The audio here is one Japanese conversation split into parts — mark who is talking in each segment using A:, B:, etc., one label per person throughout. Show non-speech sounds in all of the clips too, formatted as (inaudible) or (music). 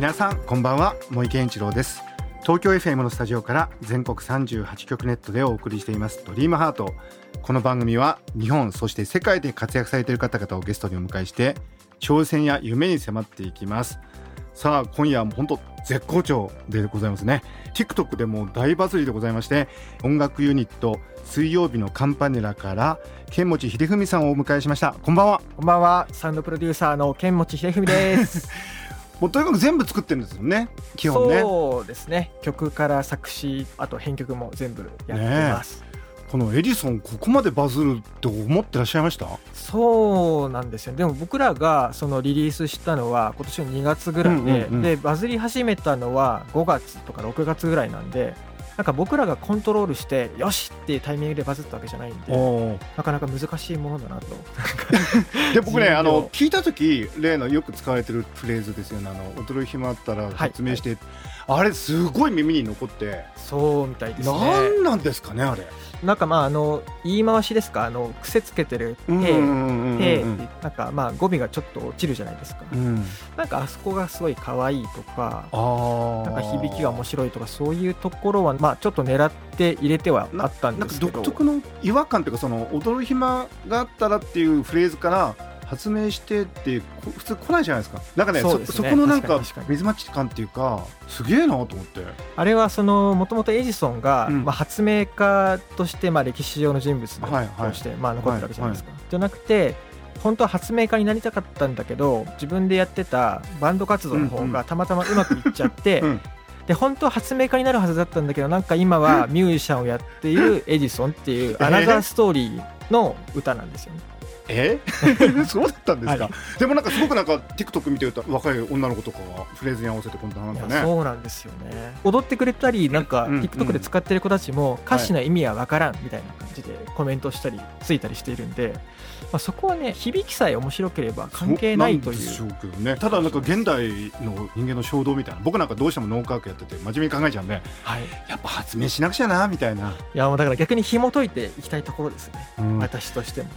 A: 皆さんこんばんは森健一郎です。東京 FM のスタジオから全国38局ネットでお送りしていますドリームハート。この番組は日本そして世界で活躍されている方々をゲストにお迎えして挑戦や夢に迫っていきます。さあ今夜も本当絶好調でございますね。TikTok でも大バズりでございまして音楽ユニット水曜日のカンパネラから剣持秀文さんをお迎えしました。こんばんは。
B: こんばんは。サウンドプロデューサーの剣持秀文です (laughs)
A: もうとにかく全部作ってるんですよね。基本ね。
B: そうですね。曲から作詞あと編曲も全部やってます、ね
A: このエディソンここまでバズると思ってらっしゃいました？
B: そうなんですよ。でも僕らがそのリリースしたのは今年の2月ぐらいでうんうんうん、でバズり始めたのは5月とか6月ぐらいなんでなんか僕らがコントロールしてよしっていうタイミングでバズったわけじゃないんでなかなか難しいものだなと。(laughs)
A: で僕ねあの聞いた時例のよく使われてるフレーズですよね「あの踊る暇あったら発明して」はいはい、あれすごい耳に残って
B: そうみたいですね。
A: 何なんですかねあれ。
B: なんかまああの言い回しですか？あの癖つけてる「へ」「へ」なんかまあ語尾がちょっと落ちるじゃないですか、うん、なんかあそこがすごい可愛いとかなんか響きが面白いとかそういうところはまあちょっと狙って入れてはあったんですけど。
A: 独特の違和感というかその踊る暇があったらっていうフレーズから発明してって普通来ないじゃないですか。なんかねそ、ね、そこのなんか水待ち感っていうかすげえなと思って。
B: あれはそのもともとエジソンが、うん、まあ、発明家としてまあ歴史上の人物として、まあ、残ってるわけじゃないですか、はいはい、じゃなくて本当は発明家になりたかったんだけど自分でやってたバンド活動の方がたまたまうまくいっちゃって、うんうん。で本当は発明家になるはずだったんだけどなんか今はミュージシャンをやっているエジソンっていうアナザーストーリーの歌なんですよね。
A: え？(laughs) そうだったんですか、はい、でもなんかすごくなんか TikTok 見てると若い女の子とかがフレーズに合わせてこんななんかね。
B: そうなんですよね。踊ってくれたりなんか TikTok で使ってる子たちも歌詞の意味は分からんみたいな感じでコメントしたりついたりしているんで、まあ、そこはね響きさえ面白ければ関係ないという。でしょうけど
A: ね。ただなんか現代の人間の衝動みたいな僕なんかどうしても脳科学やってて真面目に考えちゃうんで、はい、やっぱ発明しなくちゃなみたいな。い
B: やもうだから逆に紐解いていきたいところですね、うん、私としても。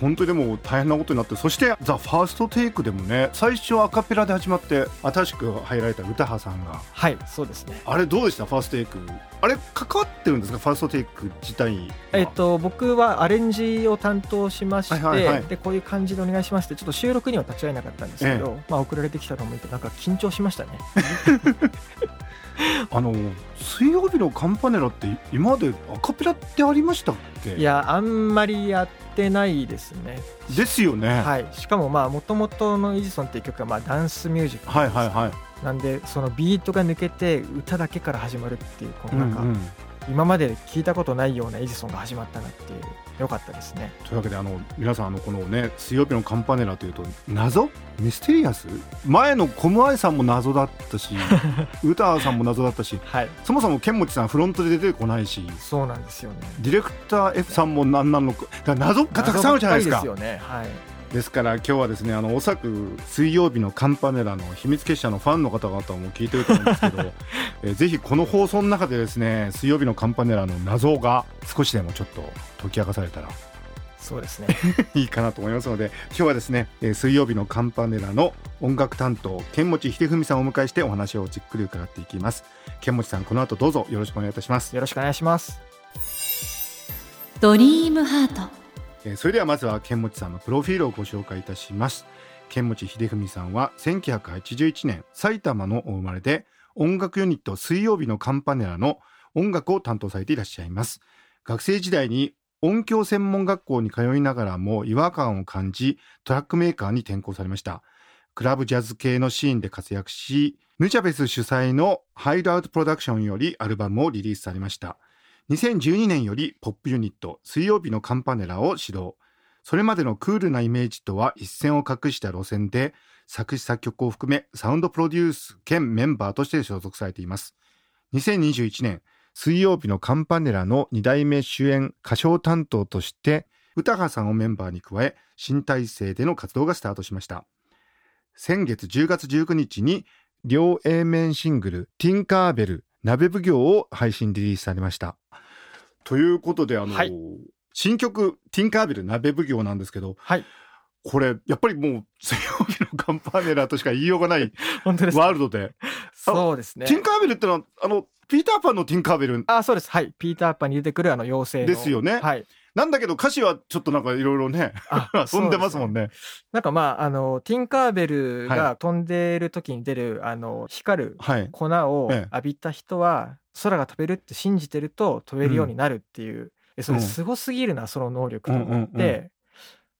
A: 本当にでも大変なことになってそして「ザ・ファーストテイクでもね最初アカペラで始まって新しく入られた歌羽さんが。
B: はいそうですね。
A: あれどうでした？ファーストテイクあれ関わってるんですか？ファーストテイク自体
B: えっと僕はアレンジを担当しまして、はいはいはい、でこういう感じでお願いしますってちょっと収録には立ち会えなかったんですけど、ええ、まあ送られてきたのを見てなんか緊張しましたね。(laughs)
A: あの水曜日のカンパネラって今までアカペラってありましたっけ？
B: いやあんまりやってないですね。
A: ですよね。
B: はい。しかもまあもともとの「イジソン」っていう曲はまあダンスミュージック
A: はいはいはい。
B: なんでそのビートが抜けて歌だけから始まるっていうこのなんか、今まで聞いたことないようなエジソンが始まったなっていう。よかったですね
A: というわけであの皆さんあのこのね水曜日のカンパネラというと謎？ミステリアス？前のコムアイさんも謎だったし (laughs) 歌さんも謎だったし、はい、そもそも剣持さんフロントで出てこないし
B: そうなんですよね。
A: ディレクター F さんも何なのか謎がたくさんあるじゃないですか。です
B: よね。はい
A: ですから今日はですねあのおそらく水曜日のカンパネラの秘密結社のファンの方々も聞いてると思うんですけど、(laughs) えー、ぜひこの放送の中でですね水曜日のカンパネラの謎が少しでもちょっと解き明かされたら
B: そうですね。(laughs)
A: いいかなと思いますので今日はですね、えー、水曜日のカンパネラの音楽担当剣持秀文さんをお迎えしてお話をじっくり伺っていきます。剣持さんこの後どうぞよろしくお願いいたします。
B: よろしくお願いします。
C: ドリームハートえ
A: それではまずは剣持さんのプロフィールをご紹介いたします。剣持秀文さんは1981年埼玉のお生まれで音楽ユニット水曜日のカンパネラの音楽を担当されていらっしゃいます。学生時代に音響専門学校に通いながらも違和感を感じトラックメーカーに転校されました。クラブジャズ系のシーンで活躍しヌチャベス主催のハイドアウトプロダクションよりアルバムをリリースされました。2012年よりポップユニット水曜日のカンパネラを始動。それまでのクールなイメージとは一線を画した路線で作詞作曲を含めサウンドプロデュース兼メンバーとして所属されています。2021年水曜日のカンパネラの2代目主演歌唱担当として歌羽さんをメンバーに加え新体制での活動がスタートしました。先月10月19日に両 A 面シングル「ティンカーベル鍋奉行」を配信リリースされました。ということであの、はい、新曲「ティンカーベル鍋奉行」なんですけど、
B: はい、
A: これやっぱりもう水曜日のカンパネラとしか言いようがない (laughs)
B: 本当です
A: ワールドで。
B: そうですね。
A: ティンカーベルってのはあのピーターパンのティンカーベル
B: あそうです。はい。ピーターパンに出てくるあの妖精
A: ですよね。
B: はい
A: なんだけど歌詞はちょっとなんかいろいろね飛 (laughs) んでますもんね、ね、
B: なんかまああのティンカーベルが飛んでる時に出る、はい、あの光る粉を浴びた人は空が飛べるって信じてると飛べるようになるっていう、うん、それすごすぎるなその能力と思って、うんうん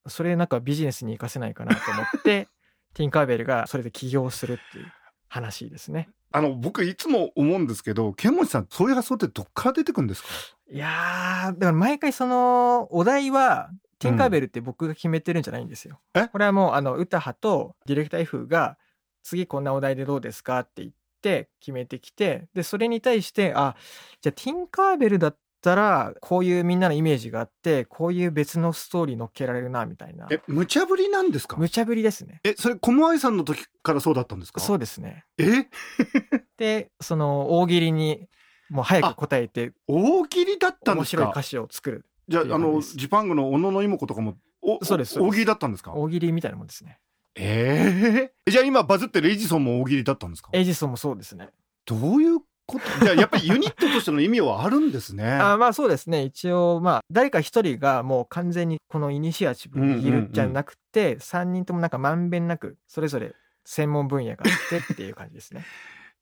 B: うん。それなんかビジネスに生かせないかなと思って (laughs) ティンカーベルがそれで起業するっていう話ですね。
A: あの僕いつも思うんですけど剣持さんそういう発想ってどっから出てくるんですか？
B: いやだから毎回そのお題はティンカーベルって僕が決めてるんじゃないんですよ。
A: うん、
B: これはもうあの歌派とディレクター F が次こんなお題でどうですかって言って決めてきてでそれに対してあじゃあティンカーベルだっったらこういうみんなのイメージがあってこういう別のストーリー乗っけられるなみたいな。
A: え無茶ぶりなんですか？
B: 無茶ぶりですね。
A: えそれ小愛さんの時からそうだったんですか？
B: そうですね。
A: え？(laughs)
B: でその大喜利にもう早く答えて
A: 大喜利だったんですか？
B: 面白い歌詞を作る
A: じゃああのジパングの小野の妹とかもおそうです大喜利だったんですか？
B: 大喜利みたいなもんですね。
A: ええー、じゃあ今バズってるエジソンも大喜利だったんですか？
B: エジソンもそうですね。
A: どういうこと？じゃやっぱりユニットとしての意味はあるんですね。(laughs)
B: あまあそうですね。一応まあ誰か一人がもう完全にこのイニシアチブを握るじゃなくて、うん3人ともなんかまんべんなくそれぞれ専門分野があってっていう感じですね。(laughs)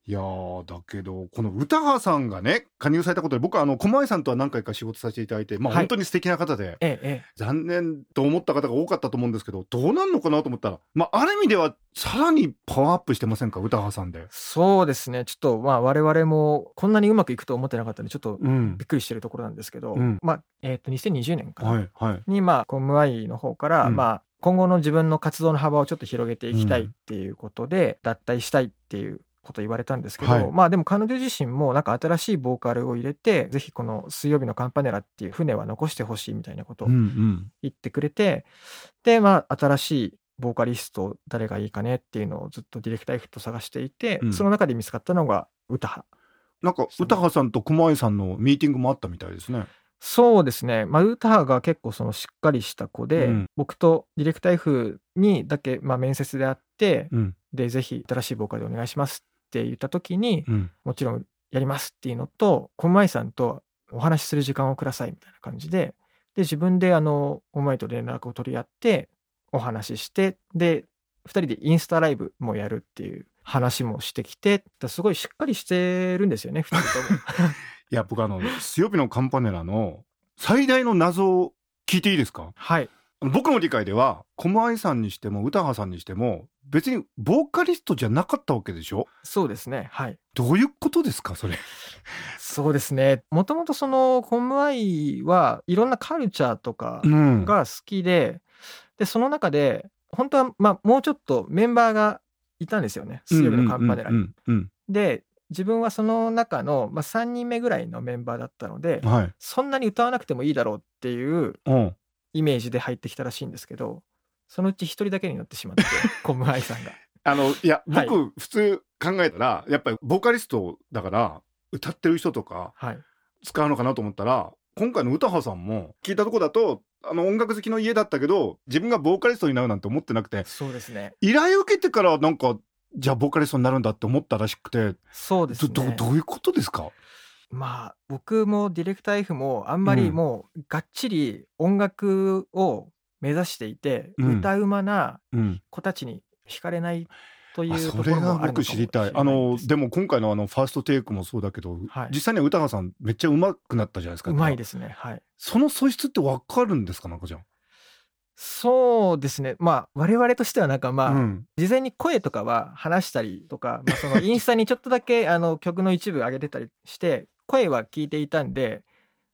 A: いやだけどこの歌羽さんがね加入されたことで僕はあの狛江さんとは何回か仕事させていただいて、まあ、本当に素敵な方で、はい、
B: ええ、
A: 残念と思った方が多かったと思うんですけどどうなんのかなと思ったら、まあ、ある意味ではさらにパワーアップしてませんか歌羽さんで。
B: そうですね。ちょっとまあ我々もこんなにうまくいくと思ってなかったんでちょっとびっくりしてるところなんですけど、うん、まあえっ、ー、と2020年かな、はいはい、にまあコムアイの方から、うん、まあ今後の自分の活動の幅をちょっと広げていきたいっていうことで、脱退したいっていうこと言われたんですけど、はい、まあでも彼女自身もなんか新しいボーカルを入れてぜひこの「水曜日のカンパネラ」っていう船は残してほしいみたいなことを言ってくれて、うんうん、でまあ新しいボーカリスト誰がいいかねっていうのをずっとディレクター F と探していて、うん、その中で見つかったのが歌羽
A: なんか歌羽さんと熊井さんのミーティングもあったみたいですね。
B: そうですね、まあ、歌羽が結構そのしっかりした子で、うん、僕とディレクター F にだけまあ面接であって、うん、でぜひ新しいボーカルでお願いしますって言った時に、うん、もちろんやりますっていうのと小舞さんとお話しする時間をくださいみたいな感じでで自分であの小舞と連絡を取り合ってお話ししてで2人でインスタライブもやるっていう話もしてきてすごいしっかりしてるんですよね2人とも。(laughs)
A: いや僕あの「強火のカンパネラ」の最大の謎を聞いていいですか？
B: はい。
A: 僕の理解では小愛さんにしても歌羽さんにしても別にボーカリストじゃなかったわけでしょ？
B: そうですね。はい。
A: どういうことですか？それ。(laughs)
B: そうですね。もともとそのコムアイはいろんなカルチャーとかが好きで、うん、でその中で本当はまあもうちょっとメンバーがいたんですよね。水曜日のカンパネラに。で自分はその中の、まあ、3人目ぐらいのメンバーだったので、はい、そんなに歌わなくてもいいだろうっていうイメージで入ってきたらしいんですけどそのうち一人だけになってしまって (laughs) コムアイさんが。
A: あのいや僕、はい、普通考えたらやっぱりボーカリストだから歌ってる人とか使うのかなと思ったら、はい、今回の歌羽さんも聞いたとこだとあの音楽好きの家だったけど自分がボーカリストになるなんて思ってなくて
B: そうですね。
A: 依頼を受けてからなんかじゃあボーカリストになるんだって思ったらしくて
B: そうですね。
A: どどういうことですか？
B: まあ僕もディレクター F もあんまりもうがっちり音楽を目指していて、うん、歌うまな子たちに惹かれないという
A: それが僕知りたい。あのでも今回のあのファーストテイクもそうだけど、はい、実際には歌川さんめっちゃうまくなったじゃないですかう
B: まいですね。はい。
A: その素質ってわかるんですかなんかじゃ
B: そうですね。まあ我々としてはなんかまあ、うん、事前に声とかは話したりとか、まあ、そのインスタにちょっとだけあの曲の一部上げてたりして声は聞いていたんで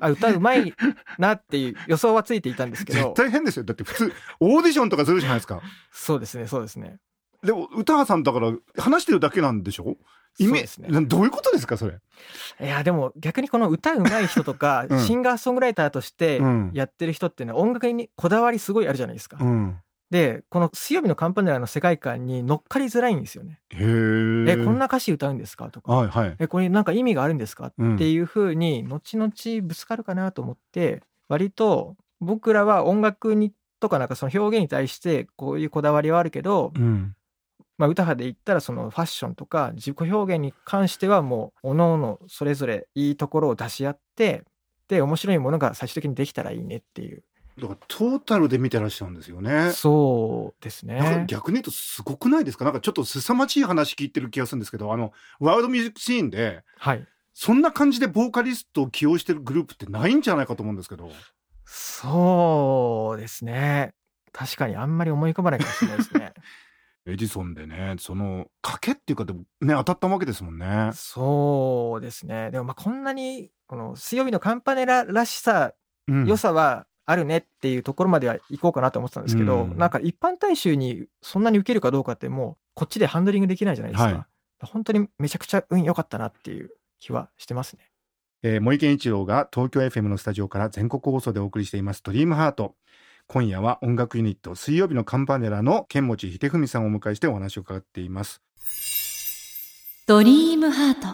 B: あ歌うまいなっていう予想はついていたんですけど。
A: 絶対変ですよ。だって普通オーディションとかするじゃないですか。
B: そうですねそうですね。
A: でも歌羽さんだから話してるだけなんでしょ？イメージ、ね、どういうことですかそれ？
B: いやでも逆にこの歌うまい人とか、(laughs) うん、シンガーソングライターとしてやってる人っていうのは音楽にこだわりすごいあるじゃないですか。うん、でこの「水曜日のカンパネラ」の世界観に乗っかりづらいんですよね。へえこんな歌詞歌うんですかとか、はいはい、えこれなんか意味があるんですか、っていうふうに後々ぶつかるかなと思って割と僕らは音楽にとかなんかその表現に対してこういうこだわりはあるけど、うん、まあ、歌派で言ったらそのファッションとか自己表現に関してはもう各々それぞれいいところを出し合ってで面白いものが最終的にできたらいいねっていう。
A: だからトータルで見てらっしゃるんですよね。
B: そうですね。
A: 逆に言うとすごくないですか？なんかちょっと凄まじい話聞いてる気がするんですけど、あのワールドミュージックシーンで、はい、そんな感じでボーカリストを起用してるグループってないんじゃないかと思うんですけど。
B: そうですね。確かにあんまり思い浮かばないかもしれないですね。(laughs)
A: エジソンでね、その賭けっていうかでもね当たったわけですもんね。
B: そうですね。でもまあこんなにこの水曜日のカンパネラらしさ、うん、良さはあるねっていうところまでは行こうかなと思ってたんですけど、うん、なんか一般大衆にそんなに受けるかどうかってもうこっちでハンドリングできないじゃないですか。はい、本当にめちゃくちゃ運良かったなっていう気はしてますね。
A: えー、森健一郎が東京 FM のスタジオから全国放送でお送りしています「ドリームハート。今夜は音楽ユニット水曜日のカンパネラの剣持秀文さんをお迎えしてお話を伺っています。
C: ドリームハート。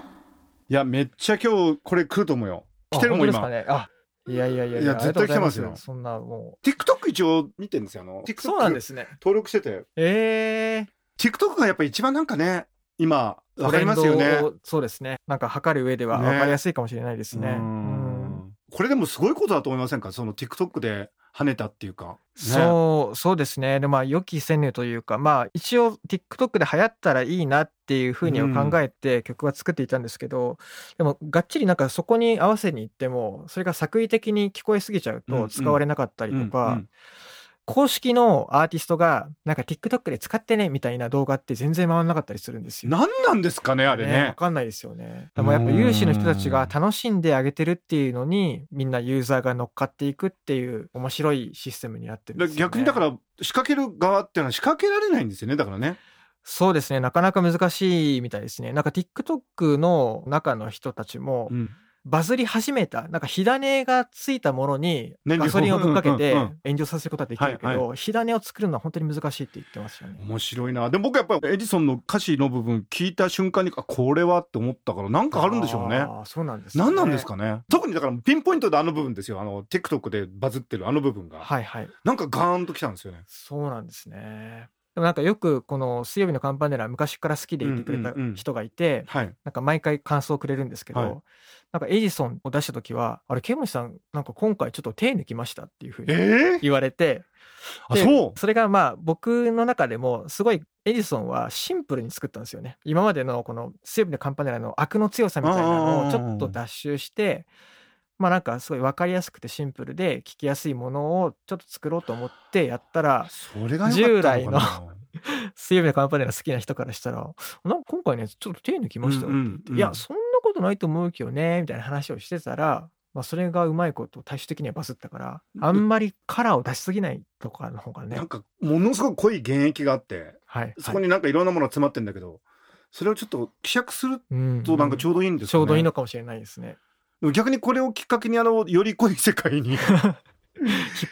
A: いやめっちゃ今日これ来ると思うよ。来てるもん今、
B: ね、あいやいやいや
A: いや絶対来てますよ。
B: そんなも
A: う。TikTok 一応見てるんですよあの。TikTok
B: そうなんですね。
A: 登録してて。
B: ええ
A: ー、TikTok がやっぱ一番なんかね今わかりますよね。
B: そうですね。なんか測る上ではわかりやすいかもしれないですね、ね、
A: これでもすごいことだと思いませんか？その TikTok で跳ねたっていうか、ね、
B: そうそうですね。でまあ予期せぬというかまあ一応 TikTok で流行ったらいいなっていうふうには考えて曲は作っていたんですけど、うん、でもがっちりなんかそこに合わせに行ってもそれが作為的に聞こえすぎちゃうと使われなかったりとか、うんうん公式のアーティストがなんか TikTok で使ってねみたいな動画って全然回らなかったりするんですよ。
A: 何なんですかねあれね。
B: わ、かんないですよね。でもやっぱ有志の人たちが楽しんであげてるっていうのにみんなユーザーが乗っかっていくっていう面白いシステムになってるんですよ、ね、
A: 逆にだから仕掛ける側っていうのは仕掛けられないんですよねだからね。
B: そうですねなかなか難しいみたいですね。なんか TikTok の中の人たちも、うんバズり始めたなんか火種がついたものにガソリンをぶっかけて炎上させることはできるけど、火種を作るのは本当に難しいって言ってますよね。
A: 面白いな。でも僕やっぱりエジソンの歌詞の部分聞いた瞬間にこれはって思ったからなんかあるんでしょうね。あ
B: そうなんです、
A: ね、何なんですかね。特にだからピンポイントであの部分ですよ。あの TikTok でバズってるあの部分が。はいはい。なんかガーンときたんですよね。
B: そうなんですねでもなんかよくこの水曜日のカンパネラ昔から好きでいてくれた人がいて、なんか毎回感想をくれるんですけど、はい、なんかエジソンを出した時は「あれケムシさんなんか今回ちょっと手抜きました」っていうふうに言われて、
A: えー、そう。
B: それがまあ僕の中でもすごいエジソンはシンプルに作ったんですよね。今までのこの水曜日のカンパネラの悪の強さみたいなのをちょっと脱臭してまあなんかすごい分かりやすくてシンプルで聞きやすいものをちょっと作ろうと思ってやったら従来の水曜日のカンパネラ好きな人からしたらなんか今回ねちょっと手抜きましたって言って、いやそんなことないと思うけどねみたいな話をしてたらまあ、それがうまいこと最終的にはバズったからあんまりカラーを出しすぎないとかの方がね
A: なんかものすごく濃い原液があって、はい、そこになんかいろんなものが詰まってるんだけど、それをちょっと希釈するとなんかちょうどいいんです
B: かね、うんうん、ちょうどいいのかもしれないですね
A: 逆にこれをきっかけにあのより濃い世界に (laughs)
B: 引っ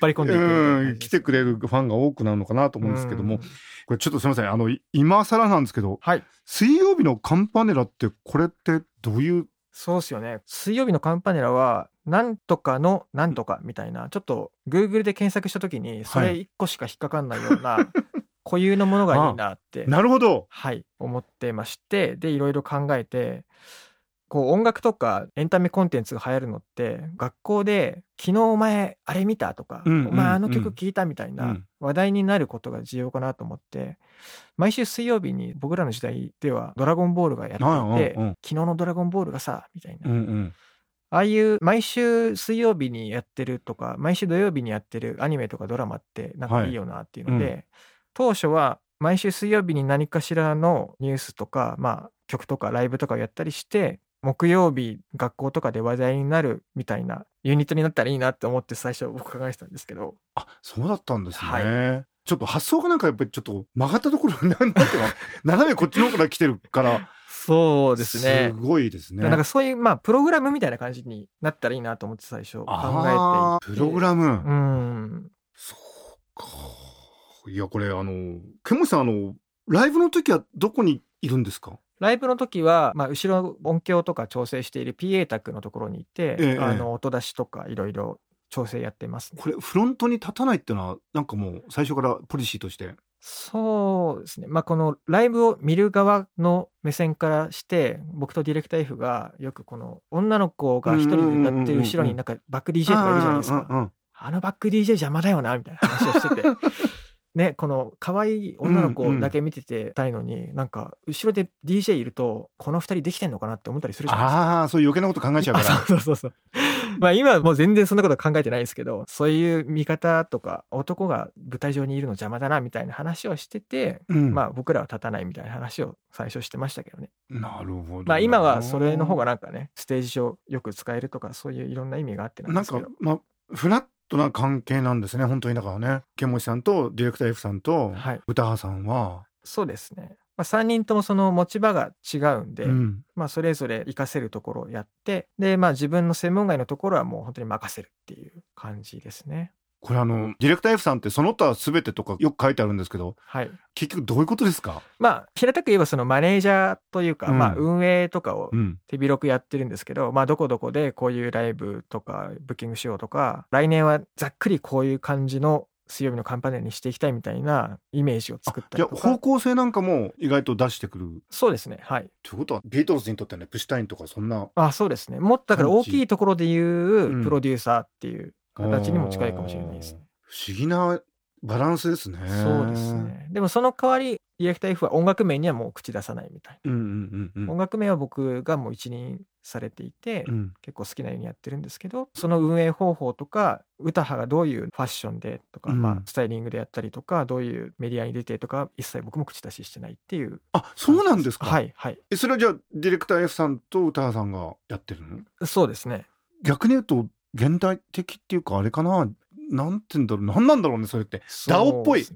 B: 張り込んでいく、
A: うん、来てくれるファンが多くなるのかなと思うんですけども、これちょっとすみません。あの今更なんですけど、はい、水曜日のカンパネラってこれってどういう？
B: そうですよね。水曜日のカンパネラはなんとかのなんとかみたいな。ちょっとグーグルで検索した時にそれ1個しか引っかかんないような、はい、固有のものがいいなって
A: なるほど。
B: はい思ってましてでいろいろ考えてこう音楽とかエンタメコンテンツが流行るのって学校で「昨日お前あれ見た?」とか、お前あの曲聴いた?」みたいな話題になることが重要かなと思って毎週水曜日に僕らの時代では「ドラゴンボール」がやっていて「昨日のドラゴンボールがさ」みたいな。ああいう毎週水曜日にやってるとか毎週土曜日にやってるアニメとかドラマってなんかいいよなっていうので、当初は毎週水曜日に何かしらのニュースとか、まあ、曲とかライブとかをやったりして木曜日学校とかで話題になるみたいなユニットになったらいいなって思って最初僕考えてたんですけど
A: あそうだったんですね、はい、ちょっと発想がなんかやっぱりちょっと曲がったところなんていうの (laughs) 斜めこっちの方から来てるから
B: そうですね。
A: すごいですね。
B: なんかそういう、まあ、プログラムみたいな感じになったらいいなと思って最初考え
A: てプログラム。
B: うん。
A: そうか。いや、これ、あの、ケモさん、あの、ライブの時はどこにいるんですか？
B: ライブの時は、まあ、後ろ音響とか調整している PA 卓のところにいて、ええ、あの音出しとかいろいろ調整やってます、
A: ね、これフロントに立たないっていうのはなんかもう最初からポリシーとして？
B: そうですね。まあこのライブを見る側の目線からして僕とディレクター F がよくこの女の子が一人で歌ってる後ろになんかバック DJ とかいるじゃないですか。あのバック DJ 邪魔だよなみたいな話をしててね、この可愛い女の子だけ見ててたいのに、うんうん、なんか後ろで DJ いるとこの2人できてんのかなって思ったりするじゃないですか。
A: ああそういう余計なこと考えちゃうから。(laughs)
B: そうそうそう。まあ今はもう全然そんなこと考えてないですけどそういう見方とか男が舞台上にいるの邪魔だなみたいな話をしてて、うん、まあ僕らは立たないみたいな話を最初してましたけどね。
A: なるほど。
B: まあ今はそれの方がなんかねステージ上よく使えるとかそういういろんな意味があって
A: なんですけど。なんかまあフラットな関係なんですね本当にだからね。ケンモチさんとディレクター F さんと歌羽さんは、
B: そうですね。まあ、3人ともその持ち場が違うんで、うん、まあ、それぞれ活かせるところをやってで、まあ、自分の専門外のところはもう本当に任せるっていう感じですね。
A: これあのディレクター F さんってその他全てとかよく書いてあるんですけど、
B: はい、
A: 結局どういうことですか？
B: まあ平たく言えばそのマネージャーというか、うん、まあ運営とかを手広くやってるんですけど、うん、まあどこどこでこういうライブとかブッキングしようとか来年はざっくりこういう感じの水曜日のカンパネルにしていきたいみたいなイメージを作ったりとか。
A: 方向性なんかも意外と出してくる。
B: そうですねはい。
A: ということはビートルズにとってねプシュタインとかそんな
B: あそうですね。もっとだから大きいところでいうプロデューサーっていう形にも近いかもしれないですね、
A: 不思議なバランスですね。
B: そうですね。でもその代わり、ディレクター F は音楽面にはもう口出さないみたい
A: な。うんうんうんうん、
B: 音楽面は僕がもう一任されていて、うん、結構好きなようにやってるんですけど、その運営方法とか、歌派がどういうファッションでとか、うん、まあ、スタイリングでやったりとか、どういうメディアに出てとか、一切僕も口出ししてないっていう。
A: あ、そうなんですか？
B: はい、はい。
A: え、それはじゃあ、ディレクター F さんと歌派さんがやってるの？
B: そうですね。
A: 逆に言うと、現代的っていうか、あれかな？なんて言うんだろう？何なんだろうねそれって。 DAO っぽい、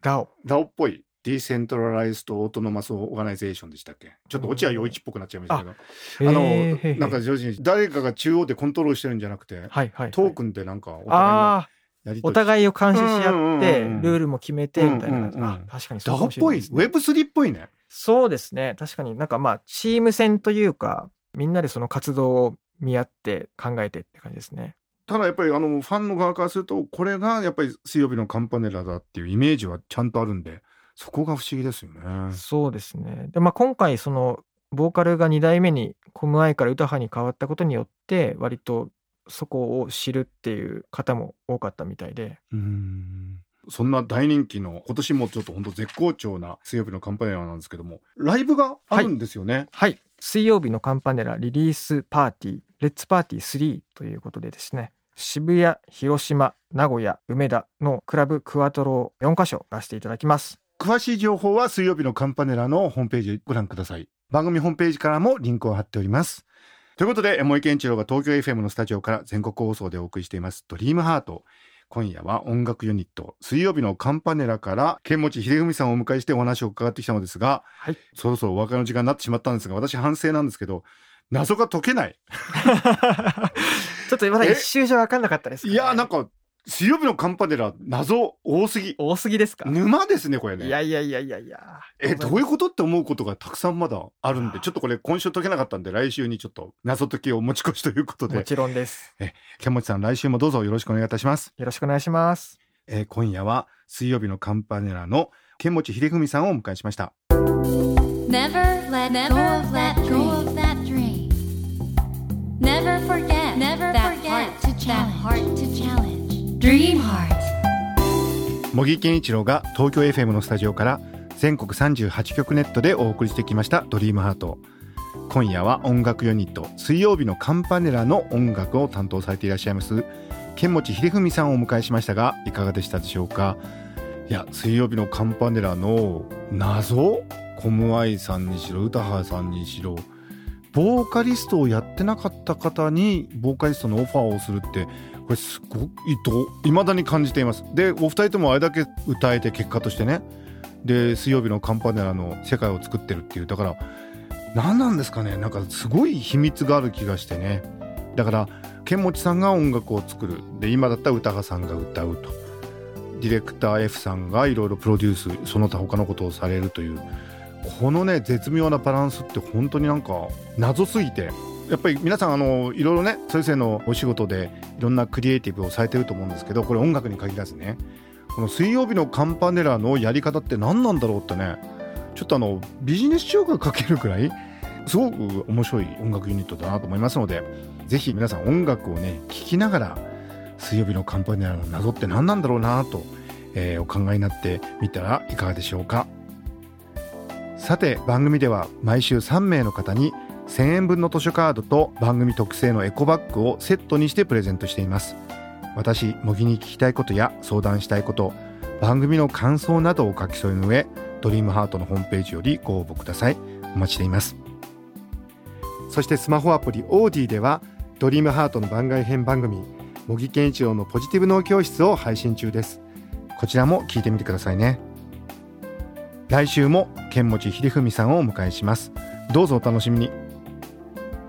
A: DAO。DAO っぽい。 decentralized autonomous organization でしたっけ？ちょっと落合陽一っぽくなっちゃいましたけど。あのなんか上手に誰かが中央でコントロールしてるんじゃなくて、はいはいはい、トークンでなんかお
B: 互いお互いを監視し合って、ルールも決めてみたいな、うんうんうん、確かに
A: そうかもしれない、ね、ウェブ3っぽいね。
B: そうですね。確かに。なんかまあチーム戦というかみんなでその活動を見合って考えてって感じですね
A: ただやっぱりあのファンの側からするとこれがやっぱり水曜日のカンパネラだっていうイメージはちゃんとあるんでそこが不思議ですよね。
B: そうですねで、まあ、今回そのボーカルが2代目にコムアイから歌派に変わったことによって割とそこを知るっていう方も多かったみたいで。
A: うんそんな大人気の今年もちょっと本当絶好調な水曜日のカンパネラなんですけどもライブがあるんですよね。
B: はい、はい、水曜日のカンパネラリリースパーティーレッツパーティー3ということでですね渋谷、広島、名古屋、梅田のクラブクワトロを4カ所出していただきます。
A: 詳しい情報は水曜日のカンパネラのホームページご覧ください。番組ホームページからもリンクを貼っております。ということで、森健一郎が東京 FM のスタジオから全国放送でお送りしています、ドリームハート。今夜は音楽ユニット、水曜日のカンパネラから、剣持秀文さんをお迎えしてお話を伺ってきたのですが、はい、そろそろお別れの時間になってしまったんですが、私反省なんですけど、謎が解けない。(laughs)
B: ちょっとまだ一周じゃ分かんなかったです、
A: ね、いやなんか水曜日のカンパネラ謎多すぎ。
B: 多すぎですか？
A: 沼ですねこれね。
B: いやいやいやいやいや。
A: えどういうことって思うことがたくさんまだあるんでちょっとこれ今週解けなかったんで来週にちょっと謎解きを持ち越しということで。
B: もちろんです。
A: えケンモチさん来週もどうぞよろしくお願いいたします。
B: よろしくお願いします。
A: え今夜は水曜日のカンパネラのケンモチ秀文さんをお迎えしました。Never let go of that dream. Never forget Never forget that heart to challenge. 茂木健一郎が東京 FM のスタジオから全国38局ネットでお送りしてきました「ドリームハート。今夜は音楽ユニット水曜日のカンパネラの音楽を担当されていらっしゃいます剣持秀文さんをお迎えしましたがいかがでしたでしょうか？いや水曜日のカンパネラの謎？コムアイさんにしろ歌羽さんにしろボーカリストをやってなかった方にボーカリストのオファーをするってこれすごいと未だに感じています。でお二人ともあれだけ歌えて結果としてね。で水曜日のカンパネラの世界を作ってるっていう。だから何なんですかね。なんかすごい秘密がある気がしてね。だから剣持さんが音楽を作る。で今だったら歌川さんが歌うと。ディレクター F さんがいろいろプロデュースその他他のことをされるという。このね絶妙なバランスって本当になんか謎すぎて。やっぱり皆さんあのいろいろね先生のお仕事でいろんなクリエイティブをされてると思うんですけどこれ音楽に限らずね。この水曜日のカンパネラのやり方って何なんだろうってね。ちょっとあのビジネス書が書けるくらい (laughs) すごく面白い音楽ユニットだなと思いますのでぜひ皆さん音楽をね聴きながら水曜日のカンパネラの謎って何なんだろうなと、えー、お考えになってみたらいかがでしょうか。さて番組では毎週3名の方に1000円分の図書カードと番組特製のエコバッグをセットにしてプレゼントしています。私模擬に聞きたいことや相談したいこと番組の感想などを書き添えの上ドリームハートのホームページよりご応募ください。お待ちしています。そしてスマホアプリオーディではドリームハートの番外編番組模擬健一郎のポジティブ脳教室を配信中です。こちらも聞いてみてくださいね。来週も剣持秀文さんをお迎えします。どうぞお楽しみに。